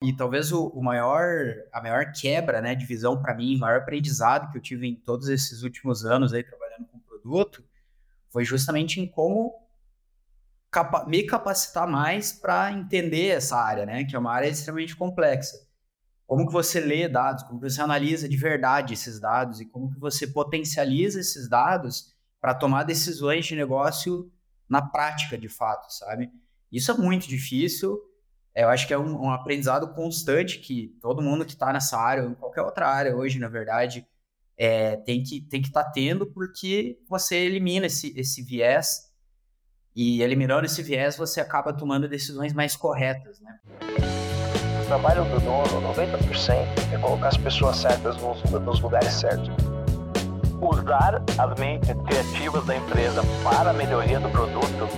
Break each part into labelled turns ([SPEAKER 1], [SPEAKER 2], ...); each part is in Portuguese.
[SPEAKER 1] E talvez o, o maior, a maior quebra, né, de visão para mim, o maior aprendizado que eu tive em todos esses últimos anos aí trabalhando com produto, foi justamente em como capa me capacitar mais para entender essa área, né, que é uma área extremamente complexa. Como que você lê dados, como que você analisa de verdade esses dados e como que você potencializa esses dados para tomar decisões de negócio na prática, de fato, sabe? Isso é muito difícil eu acho que é um, um aprendizado constante que todo mundo que está nessa área, ou em qualquer outra área hoje, na verdade, é, tem que tem que estar tá tendo, porque você elimina esse, esse viés e eliminando esse viés você acaba tomando decisões mais corretas, né?
[SPEAKER 2] O trabalho do dono, 90%, é colocar as pessoas certas nos, nos lugares certos. Usar as mentes criativas da empresa para a melhoria do produto.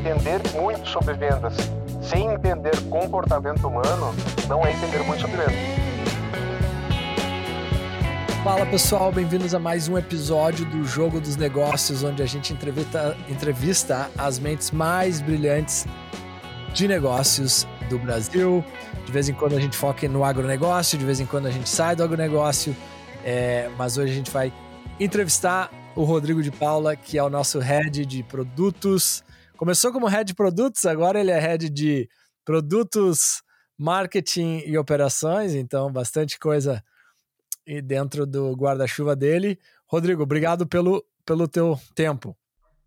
[SPEAKER 2] Entender muito sobre vendas sem entender comportamento humano, não é entender muito sobre ele.
[SPEAKER 3] Fala pessoal, bem-vindos a mais um episódio do Jogo dos Negócios, onde a gente entrevista, entrevista as mentes mais brilhantes de negócios do Brasil. De vez em quando a gente foca no agronegócio, de vez em quando a gente sai do agronegócio, é, mas hoje a gente vai entrevistar o Rodrigo de Paula, que é o nosso head de produtos Começou como head de produtos, agora ele é head de produtos, marketing e operações, então bastante coisa dentro do guarda-chuva dele. Rodrigo, obrigado pelo, pelo teu tempo.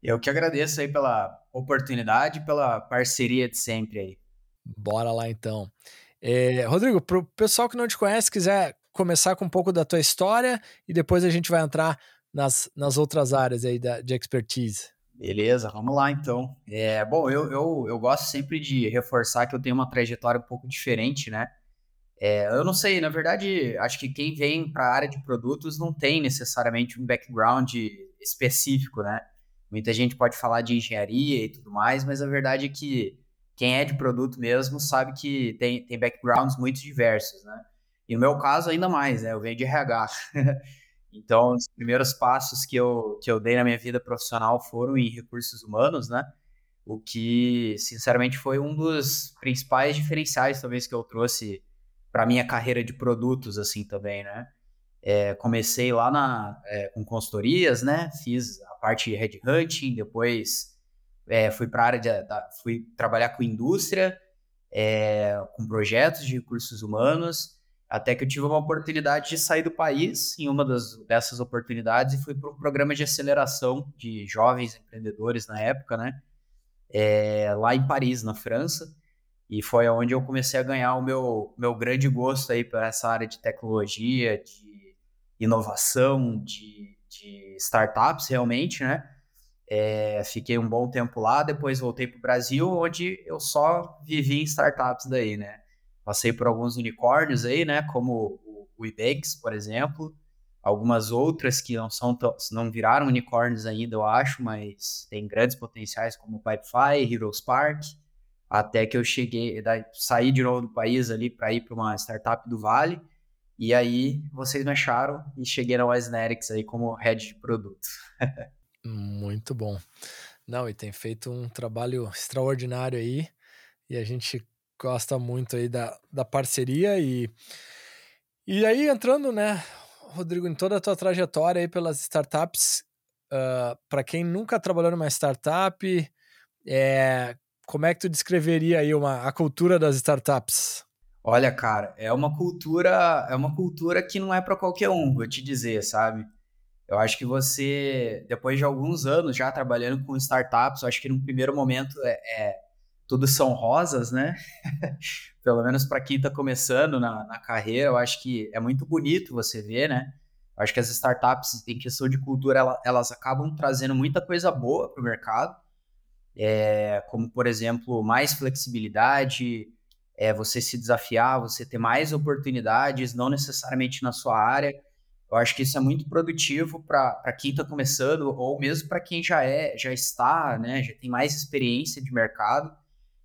[SPEAKER 1] Eu que agradeço aí pela oportunidade, pela parceria de sempre aí.
[SPEAKER 3] Bora lá então. É, Rodrigo, para o pessoal que não te conhece, quiser começar com um pouco da tua história e depois a gente vai entrar nas, nas outras áreas aí da, de expertise.
[SPEAKER 1] Beleza, vamos lá então. É, bom, eu, eu, eu gosto sempre de reforçar que eu tenho uma trajetória um pouco diferente, né? É, eu não sei, na verdade, acho que quem vem para a área de produtos não tem necessariamente um background específico, né? Muita gente pode falar de engenharia e tudo mais, mas a verdade é que quem é de produto mesmo sabe que tem, tem backgrounds muito diversos, né? E no meu caso, ainda mais, né? Eu venho de RH. Então, os primeiros passos que eu, que eu dei na minha vida profissional foram em recursos humanos, né? O que, sinceramente, foi um dos principais diferenciais, talvez, que eu trouxe para minha carreira de produtos, assim, também, né? É, comecei lá na, é, com consultorias, né? Fiz a parte de headhunting, depois é, fui para área de, da, fui trabalhar com indústria, é, com projetos de recursos humanos, até que eu tive uma oportunidade de sair do país em uma das, dessas oportunidades e fui para um programa de aceleração de jovens empreendedores na época, né? É, lá em Paris, na França. E foi onde eu comecei a ganhar o meu, meu grande gosto aí para essa área de tecnologia, de inovação, de, de startups realmente, né? É, fiquei um bom tempo lá, depois voltei para o Brasil, onde eu só vivi em startups daí, né? Passei por alguns unicórnios aí, né? Como o Ibex, por exemplo. Algumas outras que não são não viraram unicórnios ainda, eu acho, mas tem grandes potenciais como o Pipefy, Heroes Park. Até que eu cheguei, saí de novo do país ali para ir para uma startup do Vale. E aí vocês me acharam e cheguei na Wisnetics aí como head de produto.
[SPEAKER 3] Muito bom. Não, e tem feito um trabalho extraordinário aí. E a gente gosta muito aí da, da parceria e e aí entrando, né, Rodrigo, em toda a tua trajetória aí pelas startups, uh, ah, para quem nunca trabalhou numa startup, é, como é que tu descreveria aí uma, a cultura das startups?
[SPEAKER 1] Olha, cara, é uma cultura, é uma cultura que não é para qualquer um, vou te dizer, sabe? Eu acho que você, depois de alguns anos já trabalhando com startups, eu acho que no primeiro momento é, é tudo são rosas, né? Pelo menos para quem está começando na, na, carreira, eu acho que é muito bonito você ver, né? Eu acho que as startups, em questão de cultura, elas acabam trazendo muita coisa boa para o mercado, é, como, por exemplo, mais flexibilidade, é, você se desafiar, você ter mais oportunidades, não necessariamente na sua área. Eu acho que isso é muito produtivo para quem está começando, ou mesmo para quem já é, já está, né, já tem mais experiência de mercado.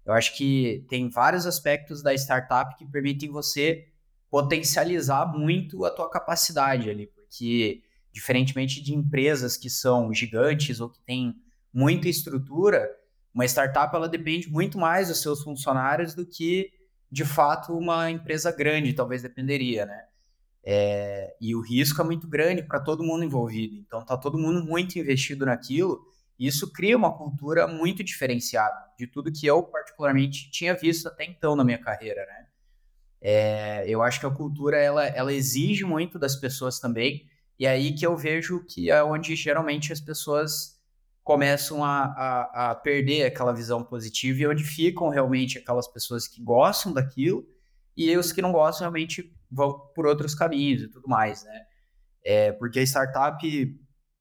[SPEAKER 1] Eu acho que tem vários aspectos da startup que permitem você potencializar muito a tua capacidade ali, porque diferentemente de empresas que são gigantes ou que têm muita estrutura, uma startup ela depende muito mais dos seus funcionários do que de fato, uma empresa grande, talvez dependeria, né? É, e o risco é muito grande para todo mundo envolvido. Então, tá todo mundo muito investido naquilo. E isso cria uma cultura muito diferenciada de tudo que eu, particularmente, tinha visto até então na minha carreira, né? É, eu acho que a cultura, ela, ela exige muito das pessoas também. E é aí que eu vejo que é onde, geralmente, as pessoas começam a, a, a, perder aquela visão positiva e onde ficam realmente aquelas pessoas que gostam daquilo e os que não gostam realmente vão por outros caminhos e tudo mais, né? É, porque a startup,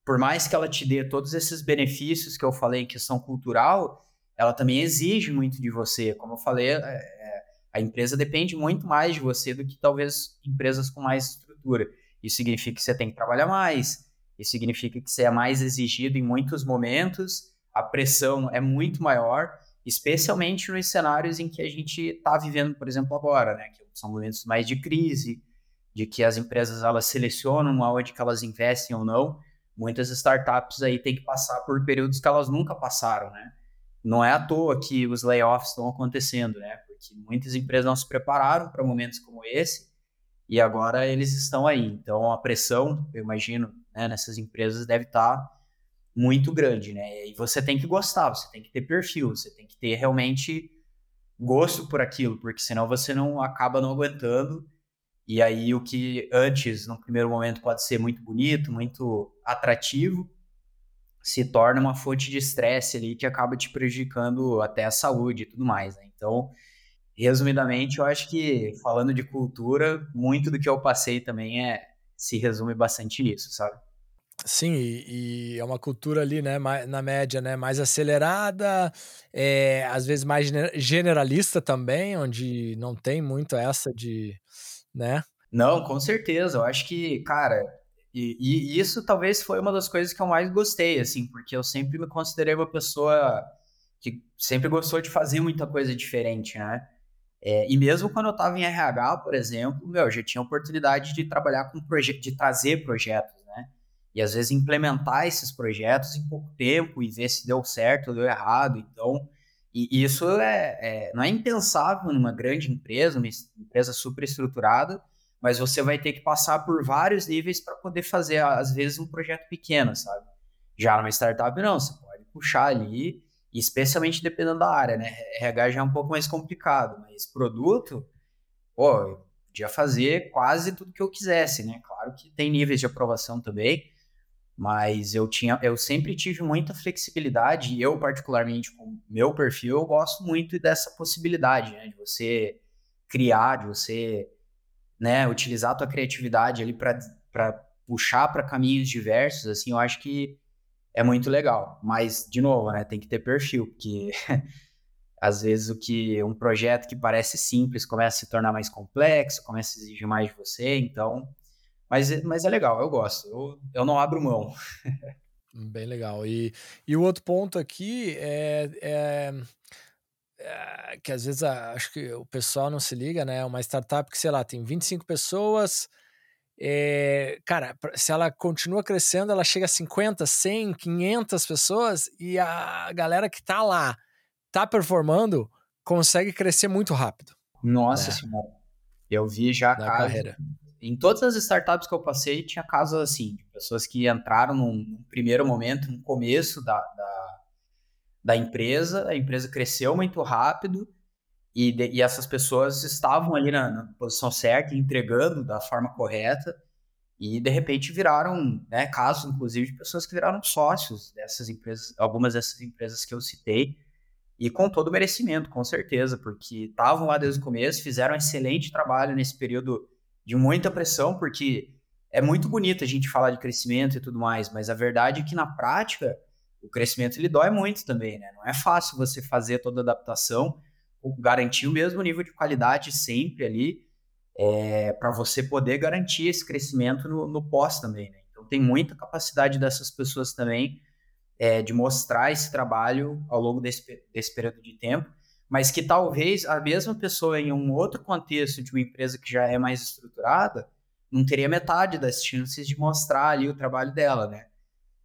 [SPEAKER 1] por mais que ela te dê todos esses benefícios que eu falei em questão cultural, ela também exige muito de você. Como eu falei, é, é a empresa depende muito mais de você do que talvez empresas com mais estrutura. Isso significa que você tem que trabalhar mais, isso significa que você é mais exigido em muitos momentos, a pressão é muito maior, especialmente nos cenários em que a gente está vivendo, por exemplo, agora, né? Que são momentos mais de crise, de que as empresas elas selecionam aonde que elas investem ou não. Muitas startups aí têm que passar por períodos que elas nunca passaram, né? Não é à toa que os layoffs estão acontecendo, né? Porque muitas empresas não se prepararam para momentos como esse e agora eles estão aí. Então a pressão, eu imagino, né, nessas empresas deve estar tá muito grande, né? E você tem que gostar, você tem que ter perfil, você tem que ter realmente gosto por aquilo, porque senão você não acaba não aguentando. E aí o que antes, no primeiro momento, pode ser muito bonito, muito atrativo, se torna uma fonte de estresse ali que acaba te prejudicando até a saúde e tudo mais, né? Então, resumidamente, eu acho que falando de cultura, muito do que eu passei também é se resume bastante nisso, sabe?
[SPEAKER 3] Sim, e, e, é uma cultura ali, né, na média, né, mais acelerada, é, às vezes mais generalista também, onde não tem muito essa de, né?
[SPEAKER 1] Não, com certeza. Eu acho que, cara, e, e, isso talvez foi uma das coisas que eu mais gostei, assim, porque eu sempre me considerei uma pessoa que sempre gostou de fazer muita coisa diferente, né? É, e mesmo quando eu estava em RH, por exemplo, meu, eu já tinha oportunidade de trabalhar com projeto, de trazer projetos, né? E às vezes implementar esses projetos em pouco tempo e ver se deu certo ou deu errado. Então, e isso é, é, não é impensável numa grande empresa, uma empresa super estruturada, mas você vai ter que passar por vários níveis para poder fazer, às vezes, um projeto pequeno, sabe? Já numa startup, não, você pode puxar ali especialmente dependendo da área, né? RH já é um pouco mais complicado, mas produto, pô, eu podia fazer quase tudo que eu quisesse, né? Claro que tem níveis de aprovação também, mas eu tinha, eu sempre tive muita flexibilidade e eu particularmente com meu perfil eu gosto muito dessa possibilidade, né? De você criar, de você, né? Utilizar a tua criatividade ali para puxar para caminhos diversos, assim, eu acho que é muito legal. Mas, de novo, né, tem que ter perfil, porque às vezes o que um projeto que parece simples começa a se tornar mais complexo, começa a exigir mais de você, então. Mas, mas é legal, eu gosto. Eu, eu não abro mão.
[SPEAKER 3] Bem legal. E, e o outro ponto aqui é, é, é que às vezes acho que o pessoal não se liga, né? Uma startup que, sei lá, tem 25 pessoas, é, cara, se ela continua crescendo, ela chega a 50, 100, 500 pessoas e a galera que tá lá, tá performando, consegue crescer muito rápido.
[SPEAKER 1] Nossa né? senhora. Eu vi já carreira. Em todas as startups que eu passei, tinha casos assim, de pessoas que entraram num, primeiro momento, no começo da, da, da empresa, a empresa cresceu muito rápido, e, de, e essas pessoas estavam ali na, na, posição certa, entregando da forma correta, e de repente viraram, né, casos inclusive de pessoas que viraram sócios dessas empresas, algumas dessas empresas que eu citei, e com todo o merecimento, com certeza, porque estavam lá desde o começo, fizeram um excelente trabalho nesse período de muita pressão, porque é muito bonito a gente falar de crescimento e tudo mais, mas a verdade é que na prática o crescimento ele dói muito também, né? Não é fácil você fazer toda a adaptação garantir o mesmo nível de qualidade sempre ali, é, para você poder garantir esse crescimento no, no pós também. Né? Então, tem muita capacidade dessas pessoas também é, de mostrar esse trabalho ao longo desse, desse período de tempo, mas que talvez a mesma pessoa em um outro contexto de uma empresa que já é mais estruturada não teria metade das chances de mostrar ali o trabalho dela, né?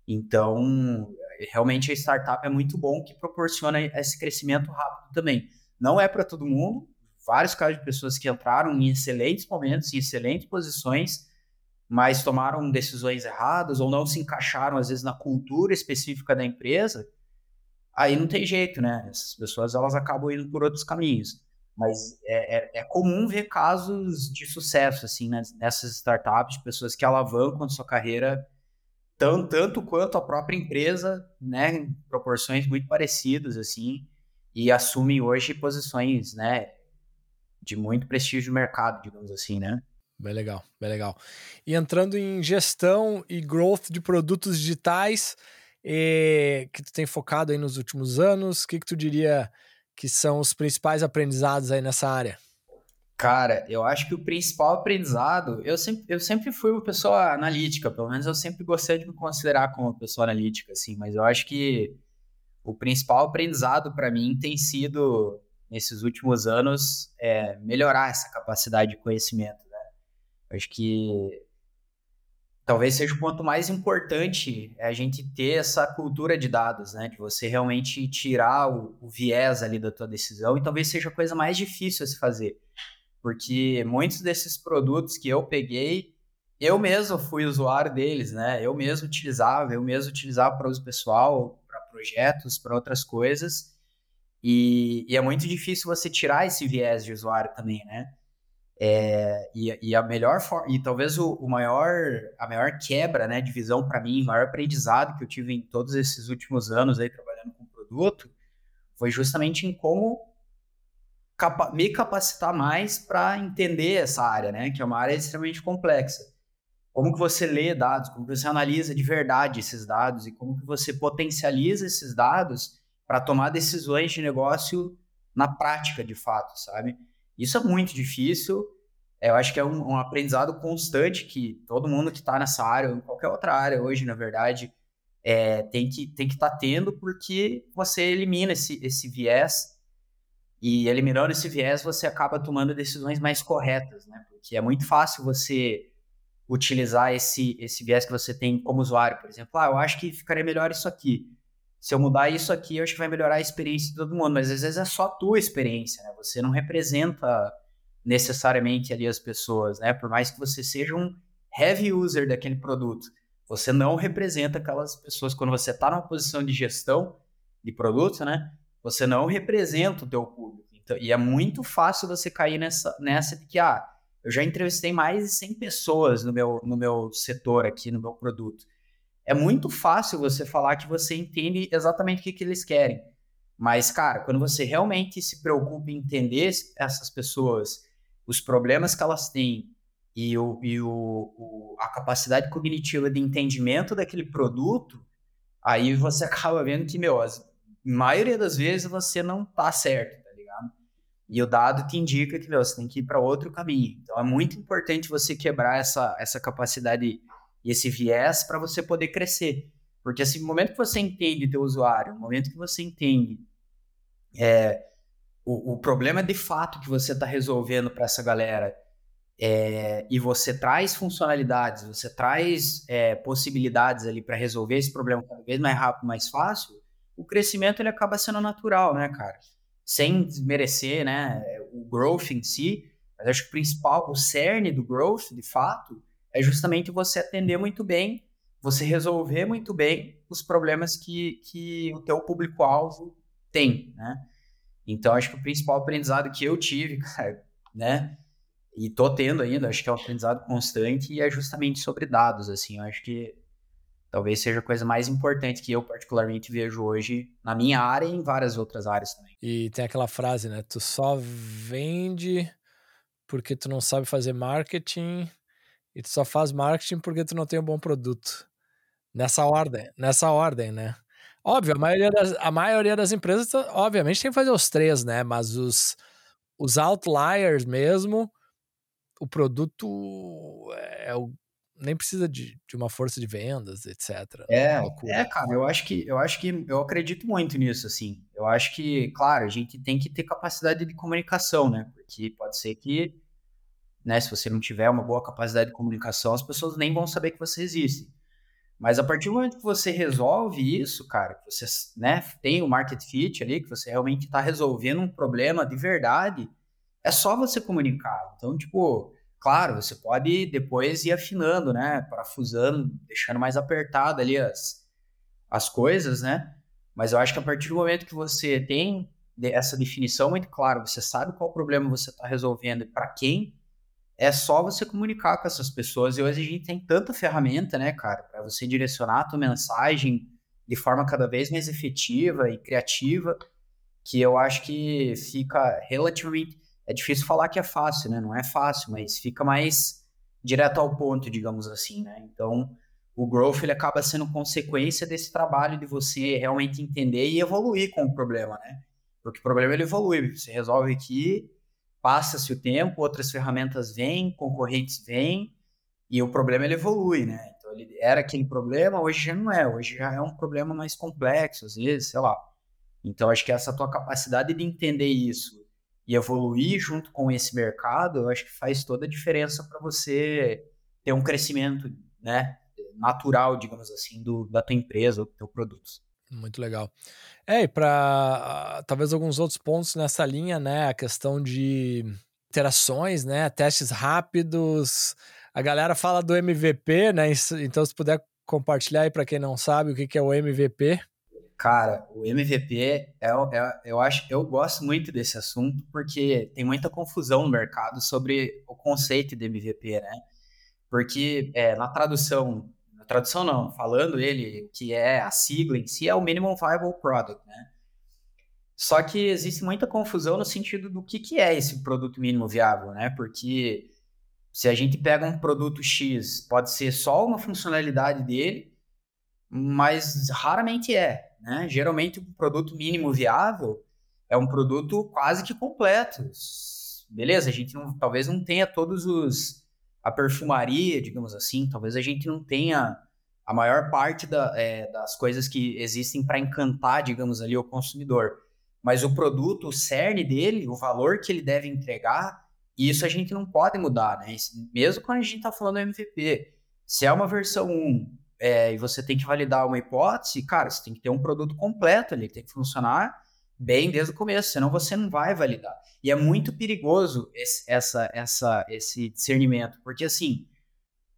[SPEAKER 1] Então, realmente a startup é muito bom que proporciona esse crescimento rápido também. Não é para todo mundo, vários casos de pessoas que entraram em excelentes momentos, em excelentes posições, mas tomaram decisões erradas ou não se encaixaram, às vezes, na cultura específica da empresa, aí não tem jeito, né? Essas pessoas elas acabam indo por outros caminhos. Mas é, é, é comum ver casos de sucesso, assim, né? nessas startups, de pessoas que alavancam sua carreira tanto, tanto quanto a própria empresa, né? Em proporções muito parecidas, assim, e assumem hoje posições, né? De muito prestígio no mercado, digamos assim, né?
[SPEAKER 3] Bem legal, bem legal. E entrando em gestão e growth de produtos digitais, e, que tu tem focado aí nos últimos anos, o que, que tu diria que são os principais aprendizados aí nessa área?
[SPEAKER 1] Cara, eu acho que o principal aprendizado, eu sempre, eu sempre fui uma pessoa analítica, pelo menos eu sempre gostei de me considerar como uma pessoa analítica, assim, mas eu acho que o principal aprendizado para mim tem sido, nesses últimos anos, é melhorar essa capacidade de conhecimento Acho que talvez seja o ponto mais importante é a gente ter essa cultura de dados, né? De você realmente tirar o, o, viés ali da tua decisão e talvez seja a coisa mais difícil a se fazer. Porque muitos desses produtos que eu peguei, eu mesmo fui usuário deles, né? Eu mesmo utilizava, eu mesmo utilizava para uso pessoal, para projetos, para outras coisas. E, e é muito difícil você tirar esse viés de usuário também, né? É, e, e, a melhor forma, e talvez o, o, maior, a maior quebra, né, de visão para mim, o maior aprendizado que eu tive em todos esses últimos anos aí trabalhando com produto, foi justamente em como capa me capacitar mais para entender essa área, né, que é uma área extremamente complexa. Como que você lê dados, como que você analisa de verdade esses dados e como que você potencializa esses dados para tomar decisões de negócio na prática, de fato, sabe? Isso é muito difícil. Eu acho que é um, um aprendizado constante que todo mundo que está nessa área, ou em qualquer outra área hoje, na verdade, é, tem que tem que estar tá tendo, porque você elimina esse, esse viés e eliminando esse viés você acaba tomando decisões mais corretas, né? Porque é muito fácil você utilizar esse esse viés que você tem como usuário, por exemplo, ah, eu acho que ficaria melhor isso aqui se eu mudar isso aqui, eu acho que vai melhorar a experiência de todo mundo. Mas às vezes é só a tua experiência, né? Você não representa necessariamente ali as pessoas, né? Por mais que você seja um heavy user daquele produto, você não representa aquelas pessoas. Quando você está numa posição de gestão de produto, né? Você não representa o teu público. Então, e é muito fácil você cair nessa, nessa de que, ah, eu já entrevistei mais de 100 pessoas no meu, no meu setor aqui, no meu produto é muito fácil você falar que você entende exatamente o que, que eles querem. Mas, cara, quando você realmente se preocupa em entender essas pessoas, os problemas que elas têm e, o, e o, o, a capacidade cognitiva de entendimento daquele produto, aí você acaba vendo que, meu, a maioria das vezes você não tá certo, tá ligado? E o dado te indica que, meu, você tem que ir para outro caminho. Então é muito importante você quebrar essa, essa capacidade e esse viés para você poder crescer. Porque assim, no momento que você entende teu usuário, no momento que você entende é, o, o problema de fato que você está resolvendo para essa galera é, e você traz funcionalidades, você traz é, possibilidades ali para resolver esse problema cada vez mais rápido, mais fácil, o crescimento ele acaba sendo natural, né, cara? Sem desmerecer, né, o growth em si, mas acho que o principal, o cerne do growth, de fato, é justamente você atender muito bem, você resolver muito bem os problemas que, que o teu público-alvo tem, né? Então, acho que o principal aprendizado que eu tive, cara, né? E tô tendo ainda, acho que é um aprendizado constante e é justamente sobre dados, assim. Eu acho que talvez seja a coisa mais importante que eu particularmente vejo hoje na minha área e em várias outras áreas também.
[SPEAKER 3] E tem aquela frase, né? Tu só vende porque tu não sabe fazer marketing e tu só faz marketing porque tu não tem um bom produto. Nessa ordem, nessa ordem, né? Óbvio, a maioria das, a maioria das empresas, obviamente, tem que fazer os três, né? Mas os, os outliers mesmo, o produto é o, nem precisa de, de uma força de vendas, etc.
[SPEAKER 1] É, é, cara, eu acho que eu acho que eu acredito muito nisso, assim. Eu acho que, claro, a gente tem que ter capacidade de comunicação, né? Porque pode ser que né? Se você não tiver uma boa capacidade de comunicação, as pessoas nem vão saber que você existe. Mas a partir do momento que você resolve isso, cara, que você né, tem o market fit ali, que você realmente está resolvendo um problema de verdade, é só você comunicar. Então, tipo, claro, você pode depois ir afinando, né? Parafusando, deixando mais apertado ali as, as coisas, né? Mas eu acho que a partir do momento que você tem essa definição muito clara, você sabe qual problema você está resolvendo e para quem, é só você comunicar com essas pessoas. E hoje a gente tem tanta ferramenta, né, cara, para você direcionar a tua mensagem de forma cada vez mais efetiva e criativa, que eu acho que fica relativamente. É difícil falar que é fácil, né? Não é fácil, mas fica mais direto ao ponto, digamos assim, né? Então, o growth ele acaba sendo consequência desse trabalho de você realmente entender e evoluir com o problema, né? Porque o problema ele evolui, você resolve aqui, passa-se o tempo, outras ferramentas vêm, concorrentes vêm, e o problema ele evolui, né? Então ele era aquele problema, hoje já não é, hoje já é um problema mais complexo, às vezes, sei lá. Então acho que essa tua capacidade de entender isso e evoluir junto com esse mercado, eu acho que faz toda a diferença para você ter um crescimento, né, natural, digamos assim, do, da tua empresa, do teu produto.
[SPEAKER 3] Muito legal. É, e para talvez alguns outros pontos nessa linha, né? A questão de interações, né? Testes rápidos. A galera fala do MVP, né? Então, se puder compartilhar aí para quem não sabe o que, que é o MVP.
[SPEAKER 1] Cara, o MVP é, é, eu acho, eu gosto muito desse assunto porque tem muita confusão no mercado sobre o conceito de MVP, né? Porque é, na tradução tradução não, falando ele, que é a sigla em si, é o Minimum Viable Product, né? Só que existe muita confusão no sentido do que, que é esse produto mínimo viável, né? Porque se a gente pega um produto X, pode ser só uma funcionalidade dele, mas raramente é, né? Geralmente um produto mínimo viável é um produto quase que completo. Beleza, a gente não, talvez não tenha todos os a perfumaria, digamos assim, talvez a gente não tenha a maior parte da, é, das coisas que existem para encantar, digamos ali, o consumidor. Mas o produto, o cerne dele, o valor que ele deve entregar, isso a gente não pode mudar, né? Mesmo quando a gente está falando MVP. Se é uma versão 1 é, e você tem que validar uma hipótese, cara, você tem que ter um produto completo ali, tem que funcionar bem desde o começo, senão você não vai validar. E é muito perigoso esse, essa, essa, esse discernimento, porque assim,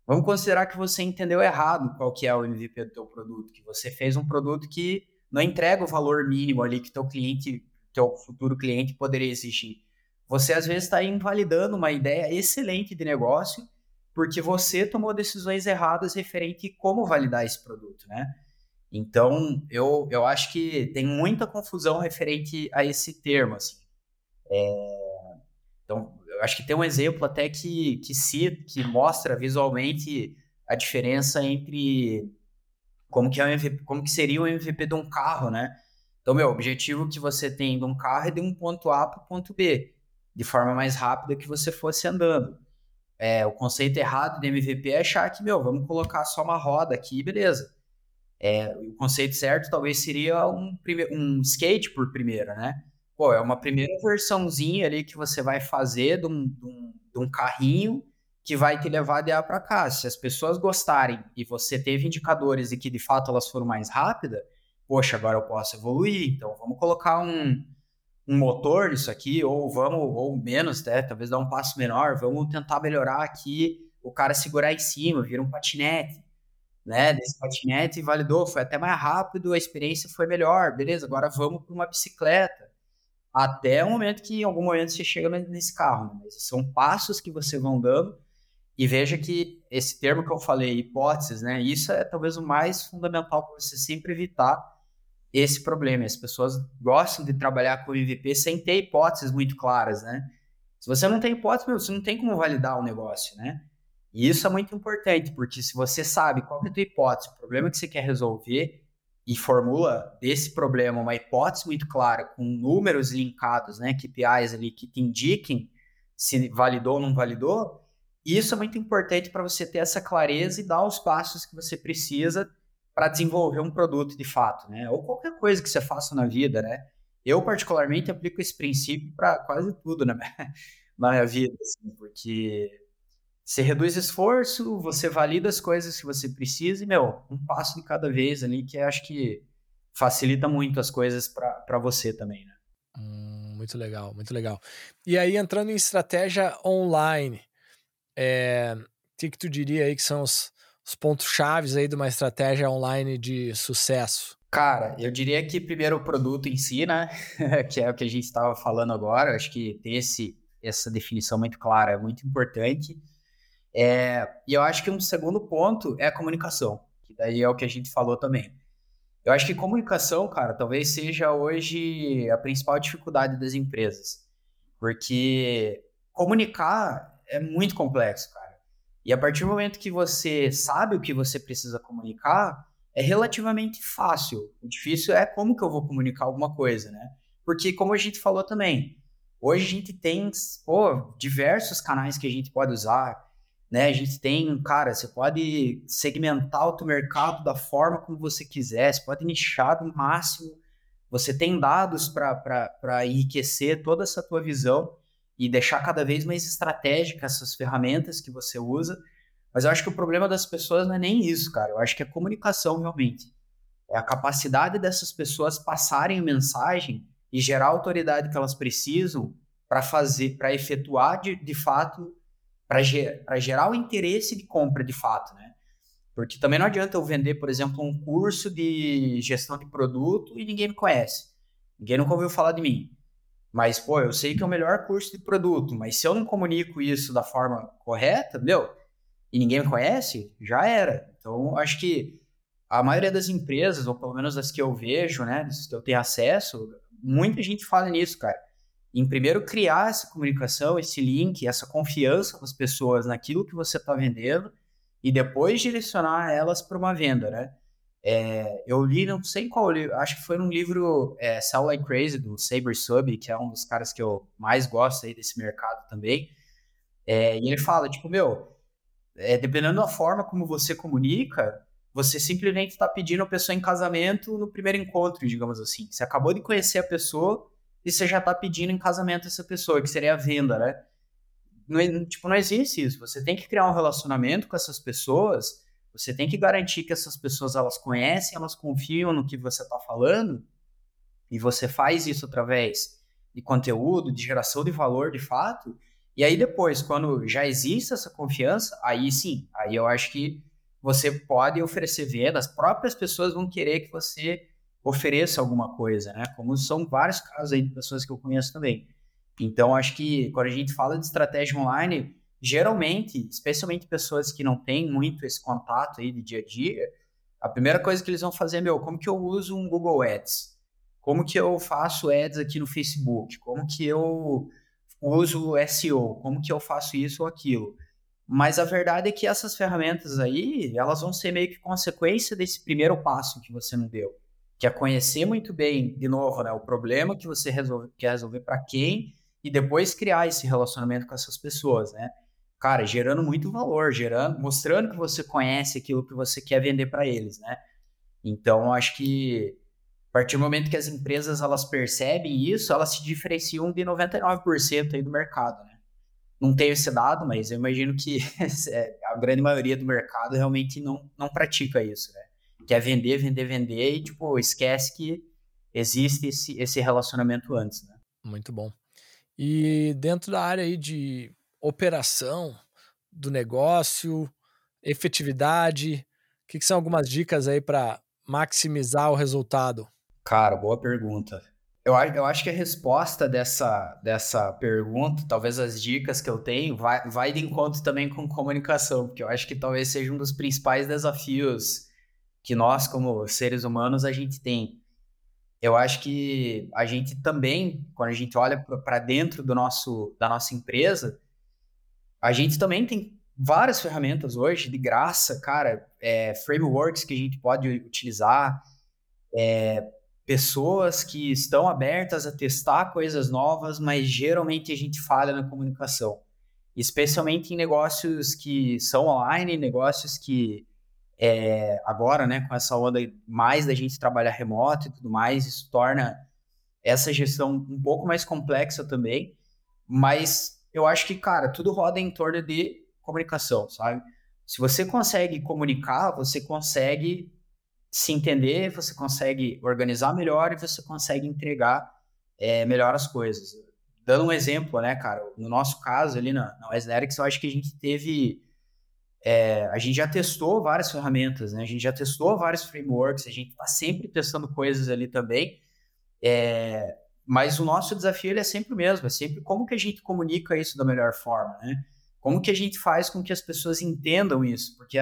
[SPEAKER 1] vamos considerar que você entendeu errado qual que é o MVP do teu produto, que você fez um produto que não entrega o valor mínimo ali que teu cliente, teu futuro cliente poderia exigir. Você às vezes está invalidando uma ideia excelente de negócio porque você tomou decisões erradas referente a como validar esse produto, né? Então, eu, eu acho que tem muita confusão referente a esse termo, assim. É, então, eu acho que tem um exemplo até que, que, se, que mostra visualmente a diferença entre como que, é um MVP, como que seria o um MVP de um carro, né? Então, meu, o objetivo que você tem de um carro é de um ponto A para o ponto B, de forma mais rápida que você fosse andando. É, o conceito errado de MVP é achar que, meu, vamos colocar só uma roda aqui, beleza. É, o conceito certo talvez seria um, um skate por primeira, né? Pô, é uma primeira versãozinha ali que você vai fazer de um, de um, de um carrinho que vai te levar de A para cá. Se as pessoas gostarem e você teve indicadores e que de fato elas foram mais rápidas, poxa, agora eu posso evoluir, então vamos colocar um, um motor nisso aqui, ou vamos, ou menos, né? Talvez dar um passo menor, vamos tentar melhorar aqui o cara segurar em cima, vira um patinete né, desse patinete, validou, foi até mais rápido, a experiência foi melhor, beleza, agora vamos para uma bicicleta. Até o momento que em algum momento você chega nesse carro, né? são passos que você vão dando e veja que esse termo que eu falei, hipóteses, né, isso é talvez o mais fundamental para você sempre evitar esse problema. As pessoas gostam de trabalhar com MVP sem ter hipóteses muito claras, né? Se você não tem hipótese, você não tem como validar o negócio, né? E isso é muito importante, porque se você sabe qual é a tua hipótese, o problema que você quer resolver, e formula desse problema uma hipótese muito clara, com números linkados, né, KPIs ali que te indiquem se validou ou não validou, isso é muito importante para você ter essa clareza e dar os passos que você precisa para desenvolver um produto de fato, né? Ou qualquer coisa que você faça na vida, né? Eu, particularmente, aplico esse princípio para quase tudo na minha, na minha vida, assim, porque você reduz esforço, você valida as coisas que você precisa e, meu, um passo de cada vez ali, que acho que facilita muito as coisas para você também, né?
[SPEAKER 3] Hum, muito legal, muito legal. E aí, entrando em estratégia online, é, o que, que tu diria aí que são os, os pontos chaves aí de uma estratégia online de sucesso?
[SPEAKER 1] Cara, eu diria que primeiro o produto em si, né? que é o que a gente estava falando agora. Acho que ter esse, essa definição muito clara é muito importante. É, e eu acho que um segundo ponto é a comunicação, que daí é o que a gente falou também. Eu acho que comunicação, cara, talvez seja hoje a principal dificuldade das empresas. Porque comunicar é muito complexo, cara. E a partir do momento que você sabe o que você precisa comunicar, é relativamente fácil. O difícil é como que eu vou comunicar alguma coisa, né? Porque, como a gente falou também, hoje a gente tem pô, diversos canais que a gente pode usar né? A gente tem, cara, você pode segmentar o teu mercado da forma como você quiser, você pode nichar no máximo. Você tem dados para enriquecer toda essa tua visão e deixar cada vez mais estratégica essas ferramentas que você usa. Mas eu acho que o problema das pessoas não é nem isso, cara. Eu acho que é comunicação realmente. É a capacidade dessas pessoas passarem a mensagem e gerar a autoridade que elas precisam para fazer, para efetuar de, de fato para gerar o interesse de compra de fato, né? Porque também não adianta eu vender, por exemplo, um curso de gestão de produto e ninguém me conhece. Ninguém nunca ouviu falar de mim. Mas, pô, eu sei que é o melhor curso de produto, mas se eu não comunico isso da forma correta, meu, e ninguém me conhece, já era. Então, acho que a maioria das empresas, ou pelo menos das que eu vejo, né, das que eu tenho acesso, muita gente fala nisso, cara em primeiro criar essa comunicação, esse link, essa confiança das pessoas naquilo que você está vendendo e depois direcionar elas para uma venda, né? É, eu li, não sei qual livro, acho que foi num livro é, Sell Like Crazy, do Saber Sub, que é um dos caras que eu mais gosto aí desse mercado também. É, e ele fala, tipo, meu, é, dependendo da forma como você comunica, você simplesmente está pedindo a pessoa em casamento no primeiro encontro, digamos assim. Você acabou de conhecer a pessoa, e você já está pedindo em casamento essa pessoa, que seria a venda, né? Não, tipo, não existe isso. Você tem que criar um relacionamento com essas pessoas, você tem que garantir que essas pessoas elas conhecem, elas confiam no que você está falando, e você faz isso através de conteúdo, de geração de valor de fato. E aí depois, quando já existe essa confiança, aí sim, aí eu acho que você pode oferecer venda, as próprias pessoas vão querer que você ofereça alguma coisa, né? Como são vários casos aí de pessoas que eu conheço também. Então, acho que quando a gente fala de estratégia online, geralmente, especialmente pessoas que não têm muito esse contato aí de dia a dia, a primeira coisa que eles vão fazer é, meu, como que eu uso um Google Ads? Como que eu faço ads aqui no Facebook? Como que eu uso SEO? Como que eu faço isso ou aquilo? Mas a verdade é que essas ferramentas aí, elas vão ser meio que consequência desse primeiro passo que você não deu que é conhecer muito bem, de novo, né, o problema que você resolve, quer resolver para quem e depois criar esse relacionamento com essas pessoas, né? Cara, gerando muito valor, gerando, mostrando que você conhece aquilo que você quer vender para eles, né? Então, acho que a partir do momento que as empresas elas percebem isso, elas se diferenciam de 99% aí do mercado, né? Não tenho esse dado, mas eu imagino que é, a grande maioria do mercado realmente não, não pratica isso, né? Quer vender, vender, vender e, tipo, esquece que existe esse, esse relacionamento antes, né?
[SPEAKER 3] Muito bom. E dentro da área aí de operação do negócio, efetividade, o que, que são algumas dicas aí para maximizar o resultado?
[SPEAKER 1] Cara, boa pergunta. Eu, eu acho que a resposta dessa, dessa pergunta, talvez as dicas que eu tenho, vai, vai de encontro também com comunicação, porque eu acho que talvez seja um dos principais desafios que nós, como seres humanos, a gente tem. Eu acho que a gente também, quando a gente olha para dentro do nosso, da nossa empresa, a gente também tem várias ferramentas hoje de graça, cara, é, frameworks que a gente pode utilizar, é, pessoas que estão abertas a testar coisas novas, mas geralmente a gente falha na comunicação, especialmente em negócios que são online, negócios que é, agora, né, com essa onda mais da gente trabalhar remoto e tudo mais, isso torna essa gestão um pouco mais complexa também. Mas eu acho que, cara, tudo roda em torno de comunicação, sabe? Se você consegue comunicar, você consegue se entender, você consegue organizar melhor e você consegue entregar é, melhora as coisas. Dando um exemplo, né, cara, no nosso caso ali na, na West eu acho que a gente teve é, a gente já testou várias ferramentas, né? A gente já testou vários frameworks, a gente está sempre testando coisas ali também. É, mas o nosso desafio é sempre o mesmo, é sempre como que a gente comunica isso da melhor forma, né? Como que a gente faz com que as pessoas entendam isso? Porque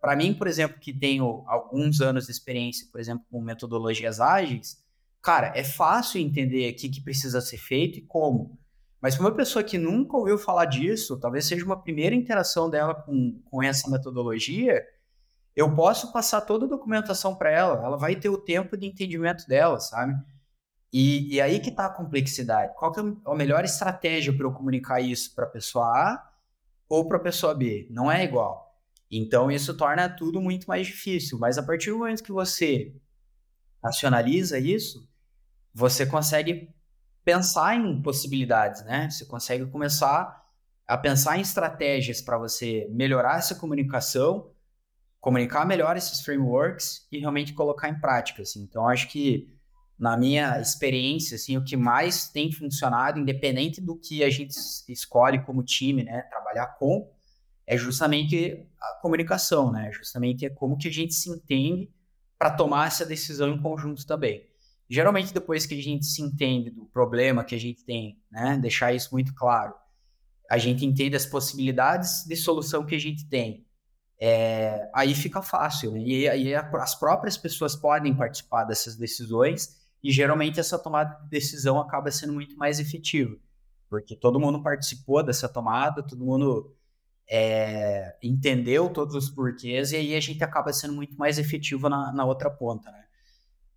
[SPEAKER 1] para mim, por exemplo, que tenho alguns anos de experiência, por exemplo, com metodologias ágeis, cara, é fácil entender o que, que precisa ser feito e como. Mas para uma pessoa que nunca ouviu falar disso, talvez seja uma primeira interação dela com, com essa metodologia, eu posso passar toda a documentação para ela, ela vai ter o tempo de entendimento dela, sabe? E, e aí que está a complexidade. Qual que é a melhor estratégia para eu comunicar isso para a pessoa A ou para a pessoa B? Não é igual. Então isso torna tudo muito mais difícil. Mas a partir do momento que você racionaliza isso, você consegue pensar em possibilidades, né? Você consegue começar a pensar em estratégias para você melhorar essa comunicação, comunicar melhor esses frameworks e realmente colocar em prática. Assim. Então, acho que na minha experiência, assim, o que mais tem funcionado, independente do que a gente escolhe como time, né, trabalhar com, é justamente a comunicação, né? Justamente é como que a gente se entende para tomar essa decisão em conjunto também. Geralmente, depois que a gente se entende do problema que a gente tem, né, deixar isso muito claro, a gente entende as possibilidades de solução que a gente tem. É, aí fica fácil, né? e aí as próprias pessoas podem participar dessas decisões e geralmente essa tomada de decisão acaba sendo muito mais efetiva, porque todo mundo participou dessa tomada, todo mundo é, entendeu todos os porquês e aí a gente acaba sendo muito mais efetivo na, na outra ponta, né?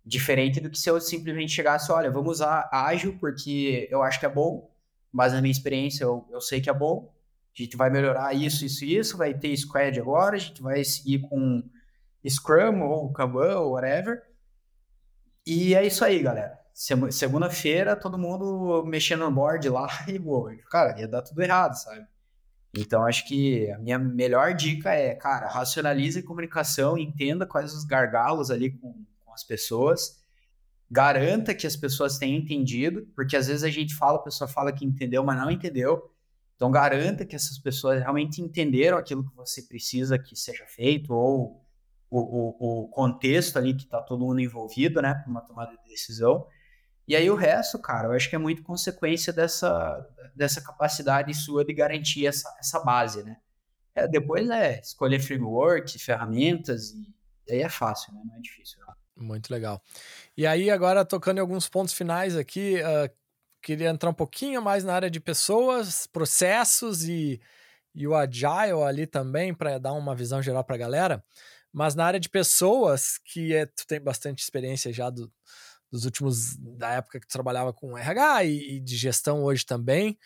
[SPEAKER 1] Diferente do que se eu simplesmente chegasse, olha, vamos usar ágil porque eu acho que é bom, mas na minha experiência eu, eu sei que é bom. A gente vai melhorar isso, isso e isso, vai ter squad agora, a gente vai seguir com Scrum ou Kanban ou whatever. E é isso aí, galera. Segunda-feira, todo mundo mexendo no board lá e, cara, ia dar tudo errado, sabe? Então, acho que a minha melhor dica é, cara, racionalize a comunicação, entenda quais os gargalos ali com com as pessoas, garanta que as pessoas tenham entendido, porque às vezes a gente fala, a pessoa fala que entendeu, mas não entendeu. Então garanta que essas pessoas realmente entenderam aquilo que você precisa que seja feito, ou o, o, o contexto ali que está todo mundo envolvido, né, para uma tomada de decisão. E aí o resto, cara, eu acho que é muito consequência dessa, dessa capacidade sua de garantir essa, essa base, né? É, depois é escolher framework, ferramentas, e aí é fácil, né? Não é difícil. Não.
[SPEAKER 3] Muito legal. E aí, agora tocando em alguns pontos finais aqui, uh, queria entrar um pouquinho mais na área de pessoas, processos e, e o Agile ali também, para dar uma visão geral para a galera. Mas na área de pessoas, que é, tu tem bastante experiência já do, dos últimos, da época que tu trabalhava com RH e, e de gestão hoje também,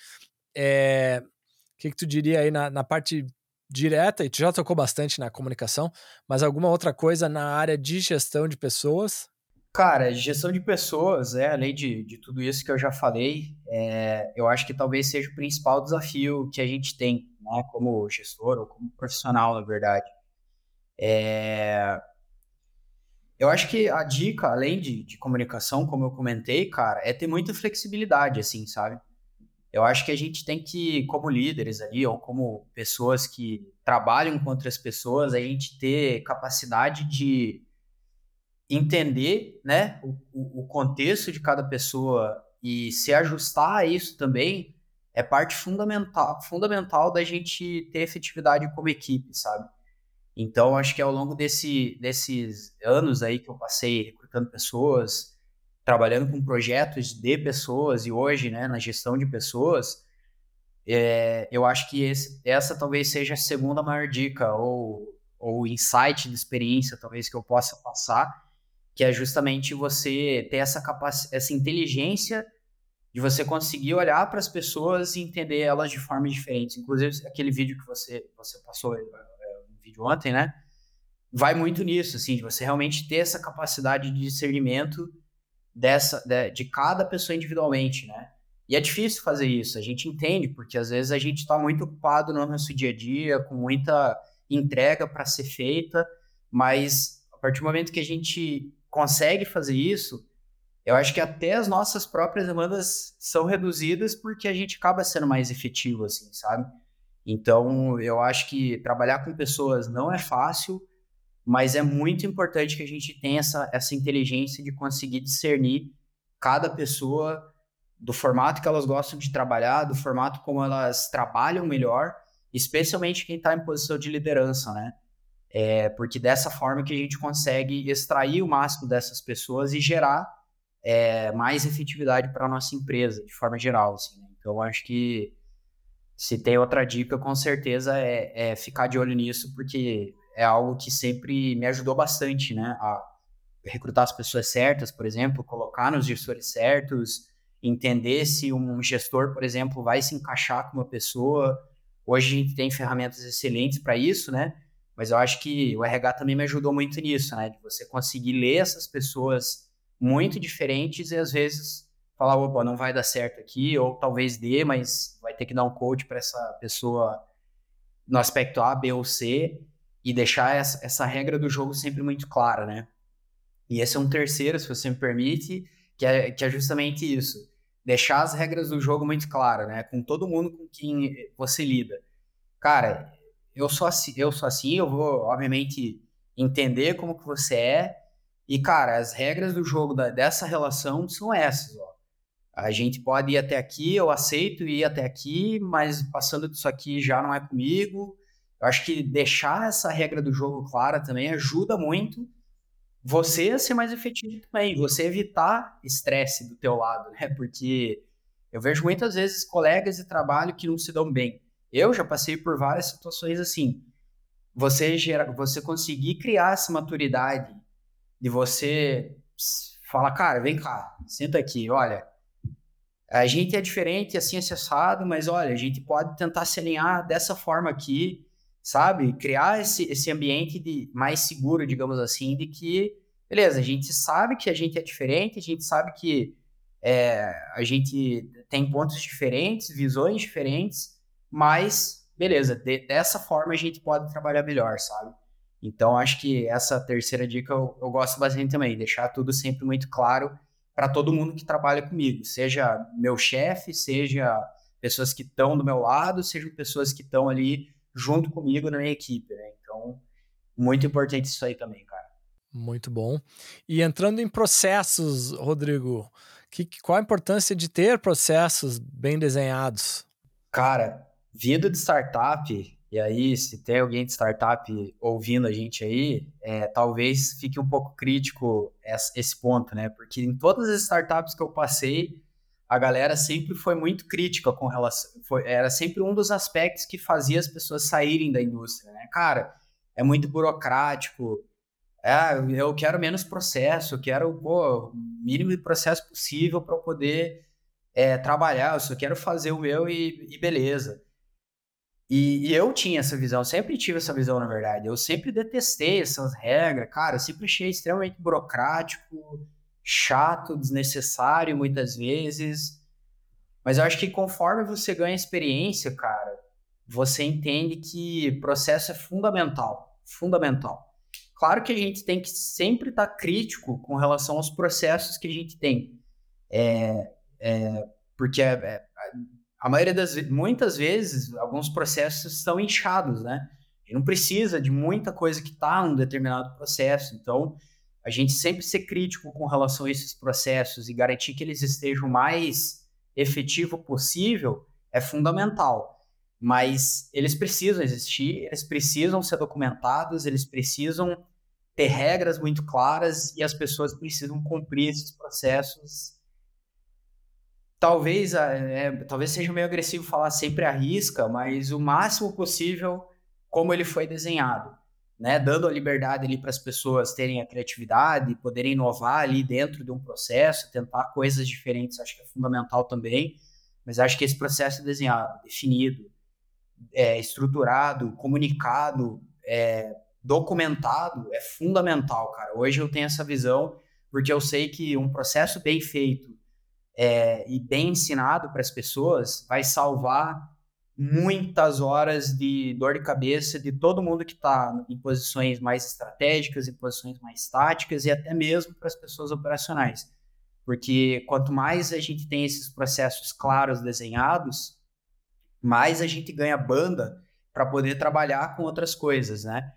[SPEAKER 3] é, o que, que tu diria aí na, na parte direta, e tu já tocou bastante na comunicação, mas alguma outra coisa na área de gestão de pessoas?
[SPEAKER 1] Cara, gestão de pessoas, é, além de, de tudo isso que eu já falei, é, eu acho que talvez seja o principal desafio que a gente tem, né, como gestor ou como profissional, na verdade. É, eu acho que a dica, além de, de comunicação, como eu comentei, cara, é ter muita flexibilidade, assim, sabe? Eu acho que a gente tem que, como líderes ali, ou como pessoas que trabalham com outras pessoas, a gente ter capacidade de entender né, o, o contexto de cada pessoa e se ajustar a isso também é parte fundamental, fundamental da gente ter efetividade como equipe, sabe? Então, acho que ao longo desse, desses anos aí que eu passei recrutando pessoas, trabalhando com projetos de pessoas e hoje, né, na gestão de pessoas, é, eu acho que esse, essa talvez seja a segunda maior dica ou, ou insight de experiência, talvez, que eu possa passar, que é justamente você ter essa capacidade, essa inteligência de você conseguir olhar para as pessoas e entender elas de formas diferentes. Inclusive, aquele vídeo que você, você passou, é, um vídeo ontem, né? Vai muito nisso, assim, de você realmente ter essa capacidade de discernimento dessa de, de cada pessoa individualmente, né? E é difícil fazer isso, a gente entende, porque às vezes a gente está muito ocupado no nosso dia a dia, com muita entrega para ser feita, mas a partir do momento que a gente consegue fazer isso, eu acho que até as nossas próprias demandas são reduzidas porque a gente acaba sendo mais efetivo, assim, sabe? Então, eu acho que trabalhar com pessoas não é fácil, mas é muito importante que a gente tenha essa, essa inteligência de conseguir discernir cada pessoa do formato que elas gostam de trabalhar, do formato como elas trabalham melhor, especialmente quem está em posição de liderança, né? É, porque dessa forma que a gente consegue extrair o máximo dessas pessoas e gerar é, mais efetividade para a nossa empresa, de forma geral. Assim, né? Então, acho que se tem outra dica, com certeza é, é, ficar de olho nisso, porque é algo que sempre me ajudou bastante, né? A recrutar as pessoas certas, por exemplo, colocar nos gestores certos, entender se um gestor, por exemplo, vai se encaixar com uma pessoa. Hoje a gente tem ferramentas excelentes para isso, né? Mas eu acho que o RH também me ajudou muito nisso, né? De você conseguir ler essas pessoas muito diferentes e às vezes falar, opa, não vai dar certo aqui, ou talvez dê, mas vai ter que dar um coach para essa pessoa no aspecto A, B ou C e deixar essa, essa regra do jogo sempre muito clara, né? E esse é um terceiro, se você me permite, que é, que é justamente isso. Deixar as regras do jogo muito claras, né? Com todo mundo com quem você lida. Cara, eu sou assim, eu sou assim, eu vou, obviamente, entender como que você é, e, cara, as regras do jogo da, dessa relação são essas, ó. A gente pode ir até aqui, eu aceito ir até aqui, mas passando disso aqui já não é comigo. Eu acho que deixar essa regra do jogo clara também ajuda muito você a ser mais efetivo também, você evitar estresse do teu lado, né? Porque eu vejo muitas vezes colegas de trabalho que não se dão bem. Eu já passei por várias situações assim. Você, gera, você conseguir criar essa maturidade de você falar, cara, vem cá, senta aqui, olha, a gente é diferente, assim, acessado, mas olha, a gente pode tentar se alinhar dessa forma aqui, sabe? Criar esse, esse ambiente de, mais seguro, digamos assim, de que, beleza, a gente sabe que a gente é diferente, a gente sabe que é, a gente tem pontos diferentes, visões diferentes, mas, beleza, de, dessa forma a gente pode trabalhar melhor, sabe? Então, acho que essa terceira dica eu, eu gosto bastante também, deixar tudo sempre muito claro para todo mundo que trabalha comigo, seja meu chefe, seja pessoas que estão do meu lado, sejam pessoas que estão ali junto comigo na minha equipe, né? Então, muito importante isso aí também, cara.
[SPEAKER 3] Muito bom. E entrando em processos, Rodrigo, que, qual a importância de ter processos bem desenhados?
[SPEAKER 1] Cara, vida de startup e aí, se tem alguém de startup ouvindo a gente aí, é, talvez fique um pouco crítico esse ponto, né? Porque em todas as startups que eu passei, a galera sempre foi muito crítica com relação. Foi, era sempre um dos aspectos que fazia as pessoas saírem da indústria, né? Cara, é muito burocrático. É, eu quero menos processo, eu quero pô, o mínimo de processo possível para poder é, trabalhar, eu só quero fazer o meu e, e beleza. E, e, eu tinha essa visão, sempre tive essa visão, na verdade. Eu sempre detestei essas regras, cara. Eu sempre achei extremamente burocrático, chato, desnecessário muitas vezes. Mas eu acho que conforme você ganha experiência, cara, você entende que processo é fundamental. Fundamental. Claro que a gente tem que sempre estar tá crítico com relação aos processos que a gente tem. É, é, porque é, é a maioria das muitas vezes alguns processos estão inchados, né? E não precisa de muita coisa que está num determinado processo. Então, a gente sempre ser crítico com relação a esses processos e garantir que eles estejam o mais efetivo possível é fundamental. Mas eles precisam existir, eles precisam ser documentados, eles precisam ter regras muito claras e as pessoas precisam cumprir esses processos talvez, é, talvez seja meio agressivo falar sempre a risca, mas o máximo possível como ele foi desenhado, né? Dando a liberdade ali para as pessoas terem a criatividade, poderem inovar ali dentro de um processo, tentar coisas diferentes, acho que é fundamental também. Mas acho que esse processo desenhado, definido, é, estruturado, comunicado, é, documentado é fundamental, cara. Hoje eu tenho essa visão porque eu sei que um processo bem feito é, e bem ensinado para as pessoas, vai salvar muitas horas de dor de cabeça de todo mundo que está em posições mais estratégicas, em posições mais táticas e até mesmo para as pessoas operacionais. Porque quanto mais a gente tem esses processos claros desenhados, mais a gente ganha banda para poder trabalhar com outras coisas, né?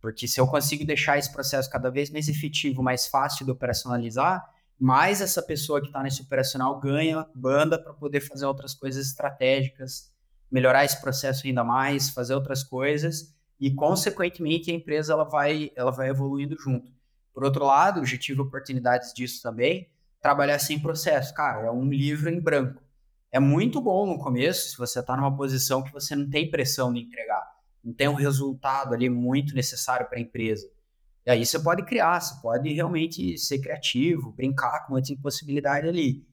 [SPEAKER 1] Porque se eu consigo deixar esse processo cada vez mais efetivo, mais fácil de operacionalizar, mais essa pessoa que está nesse operacional ganha banda para poder fazer outras coisas estratégicas, melhorar esse processo ainda mais, fazer outras coisas e consequentemente a empresa ela vai ela vai evoluindo junto. Por outro lado, já tive oportunidades disso também, trabalhar sem processo. Cara, é um livro em branco. É muito bom no começo, se você está numa posição que você não tem pressão de entregar, não tem um resultado ali muito necessário para a empresa. E aí você pode criar, você pode realmente ser criativo, brincar com outra possibilidade ali.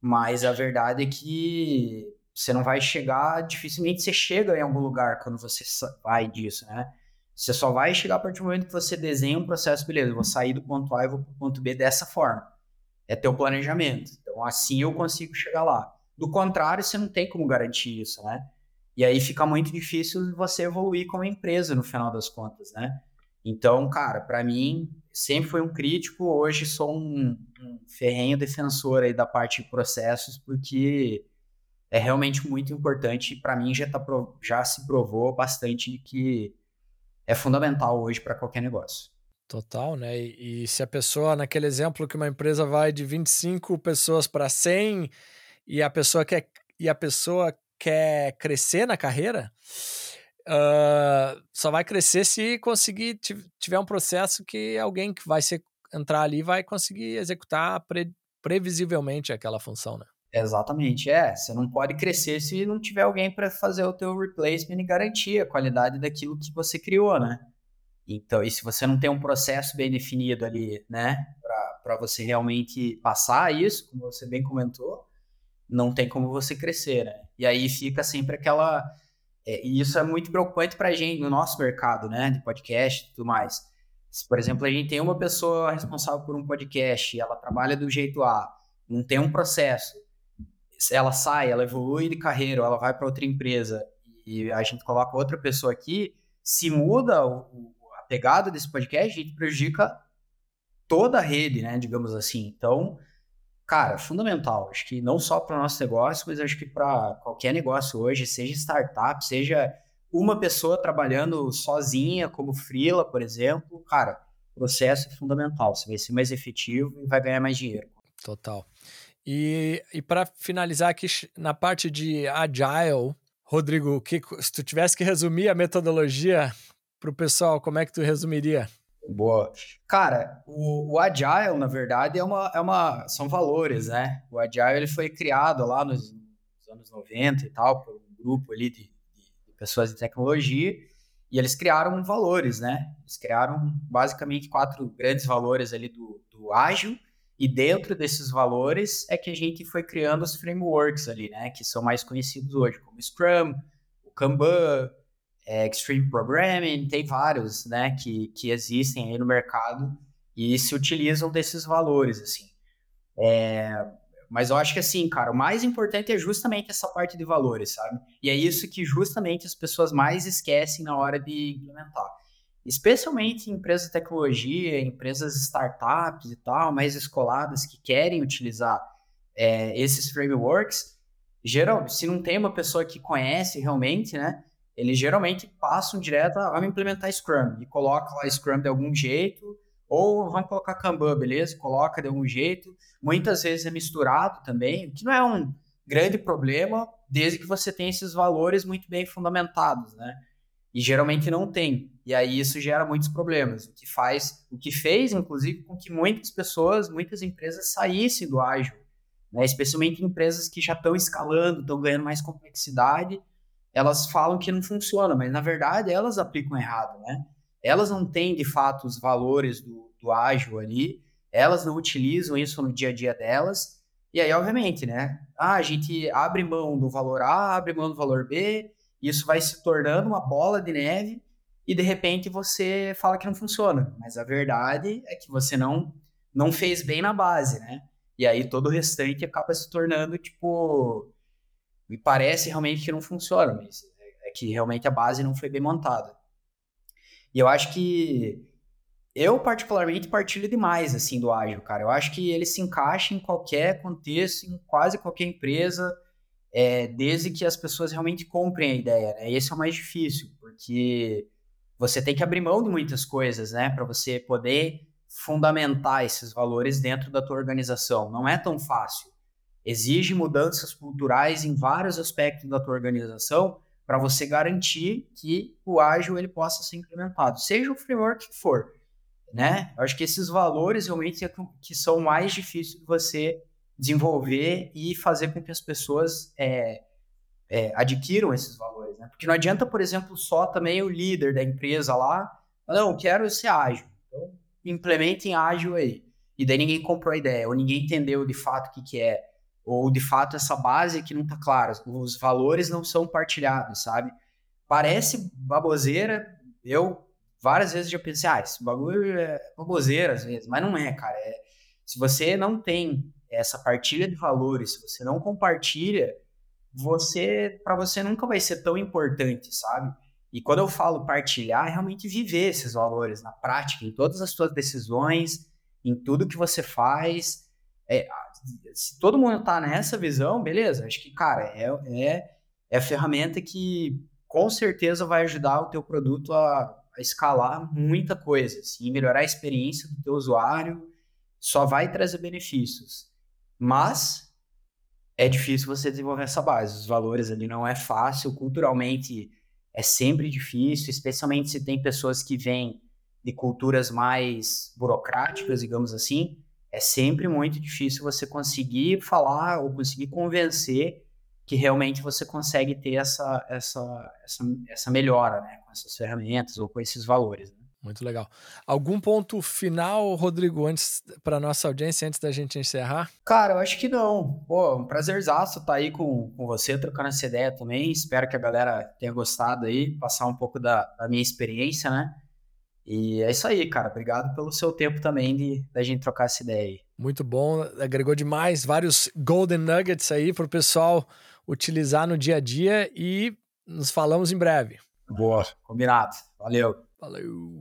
[SPEAKER 1] Mas a verdade é que você não vai chegar, dificilmente você chega em algum lugar quando você vai disso, né? Você só vai chegar a partir do momento que você desenha um processo, beleza, vou sair do ponto A e vou para o ponto B dessa forma. É teu planejamento. Então, assim eu consigo chegar lá. Do contrário, você não tem como garantir isso, né? E aí fica muito difícil você evoluir como empresa no final das contas, né? Então, cara, para mim, sempre foi um crítico, hoje sou um, um ferrenho defensor aí da parte de processos, porque é realmente muito importante para mim já, tá, já se provou bastante que é fundamental hoje para qualquer negócio.
[SPEAKER 3] Total, né? E, e, se a pessoa, naquele exemplo que uma empresa vai de 25 pessoas para 100 e a pessoa quer e a pessoa quer crescer na carreira, uh, só vai crescer se conseguir tiver um processo que alguém que vai ser, entrar ali vai conseguir executar pre, previsivelmente aquela função, né?
[SPEAKER 1] Exatamente, é. Você não pode crescer se não tiver alguém para fazer o teu replacement e garantir a qualidade daquilo que você criou, né? Então, e se você não tem um processo bem definido ali, né, para você realmente passar isso, como você bem comentou, não tem como você crescer, né? E aí fica sempre aquela é, e isso é muito preocupante para a gente no nosso mercado, né, de podcast e tudo mais. Se, por exemplo, a gente tem uma pessoa responsável por um podcast, ela trabalha do jeito A, não tem um processo, ela sai, ela evolui de carreira, ela vai para outra empresa e a gente coloca outra pessoa aqui, se muda o, a pegada desse podcast, a gente prejudica toda a rede, né, digamos assim. Então, cara, fundamental. Acho que não só para o nosso negócio, mas acho que para qualquer negócio hoje, seja startup, seja uma pessoa trabalhando sozinha, como Freela, por exemplo, cara, processo é fundamental. Você vai ser mais efetivo e vai ganhar mais dinheiro.
[SPEAKER 3] Total. E, e para finalizar aqui na parte de Agile, Rodrigo, que, se tu tivesse que resumir a metodologia para o pessoal, como é que tu resumiria?
[SPEAKER 1] Boa. Cara, o, o, Agile, na verdade, é uma, é uma, são valores, né? O Agile ele foi criado lá nos, nos anos 90 e tal, por um grupo ali de, de, pessoas de tecnologia, e eles criaram valores, né? Eles criaram basicamente quatro grandes valores ali do, do ágil, e dentro desses valores é que a gente foi criando os frameworks ali, né? Que são mais conhecidos hoje, como Scrum, o Kanban, é, Extreme Programming, tem vários, né? Que, que existem aí no mercado e se utilizam desses valores, assim. É, mas eu acho que assim, cara, o mais importante é justamente essa parte de valores, sabe? E é isso que justamente as pessoas mais esquecem na hora de implementar especialmente em empresas de tecnologia, empresas startups e tal, mais escoladas que querem utilizar é, esses frameworks, geral, se não tem uma pessoa que conhece realmente, né, eles geralmente passam direto a, implementar Scrum e coloca lá Scrum de algum jeito, ou vão colocar Kanban, beleza? Coloca de algum jeito. Muitas vezes é misturado também, que não é um grande problema, desde que você tenha esses valores muito bem fundamentados, né? E geralmente não tem. E aí isso gera muitos problemas, o que faz, o que fez, inclusive, com que muitas pessoas, muitas empresas saíssem do ágil, né? especialmente empresas que já estão escalando, estão ganhando mais complexidade, elas falam que não funciona, mas na verdade elas aplicam errado, né? Elas não têm de fato os valores do, do ágil ali, elas não utilizam isso no dia a dia delas, e aí, obviamente, né? Ah, a gente abre mão do valor A, abre mão do valor B, isso vai se tornando uma bola de neve e de repente você fala que não funciona, mas a verdade é que você não não fez bem na base, né? E aí todo o restante acaba se tornando tipo me parece realmente que não funciona, mas é que realmente a base não foi bem montada. E eu acho que Eu, particularmente, partilho demais, assim, do ágil, cara. Eu acho que ele se encaixa em qualquer contexto, em quase qualquer empresa, é, desde que as pessoas realmente comprem a ideia, né? Esse é o mais difícil, porque você tem que abrir mão de muitas coisas, né? Para você poder fundamentar esses valores dentro da tua organização. Não é tão fácil. Exige mudanças culturais em vários aspectos da tua organização para você garantir que o ágil ele possa ser implementado, seja o framework que for né? Eu acho que esses valores realmente é que são mais difíceis de você desenvolver e fazer com que as pessoas é, é, adquiram esses valores, né? Porque não adianta, por exemplo, só também o líder da empresa lá, não, quero ser ágil, então implementem ágil aí. E daí ninguém comprou a ideia, ou ninguém entendeu de fato o que, que é, ou de fato essa base que não tá clara, os valores não são partilhados, sabe? Parece baboseira, eu várias vezes já pensei, ah, esse bagulho é baboseira às vezes, mas não é, cara. É, se você não tem essa partilha de valores, se você não compartilha, você, para você nunca vai ser tão importante, sabe? E quando eu falo partilhar, é realmente viver esses valores na prática, em todas as suas decisões, em tudo que você faz. É, se todo mundo tá nessa visão, beleza, acho que, cara, é, é, é a ferramenta que com certeza vai ajudar o teu produto a a escalar muita coisa, assim, melhorar a experiência do teu usuário, só vai trazer benefícios. Mas é difícil você desenvolver essa base. Os valores ali não é fácil, culturalmente é sempre difícil, especialmente se tem pessoas que vêm de culturas mais burocráticas, digamos assim, é sempre muito difícil você conseguir falar ou conseguir convencer que realmente você consegue ter essa, essa, essa, essa melhora, né? Com essas ferramentas ou com esses valores. Né?
[SPEAKER 3] Muito legal. Algum ponto final, Rodrigo, antes para nossa audiência, antes da gente encerrar?
[SPEAKER 1] Cara, eu acho que não. Pô, um prazerzaço estar tá aí com, com você, trocando essa ideia também. Espero que a galera tenha gostado aí, passar um pouco da, da minha experiência, né? E é isso aí, cara. Obrigado pelo seu tempo também de da gente trocar essa ideia aí.
[SPEAKER 3] Muito bom, agregou demais vários golden nuggets aí para o pessoal utilizar no dia a dia e nos falamos em breve.
[SPEAKER 1] Boa, combinado. Valeu.
[SPEAKER 3] Valeu.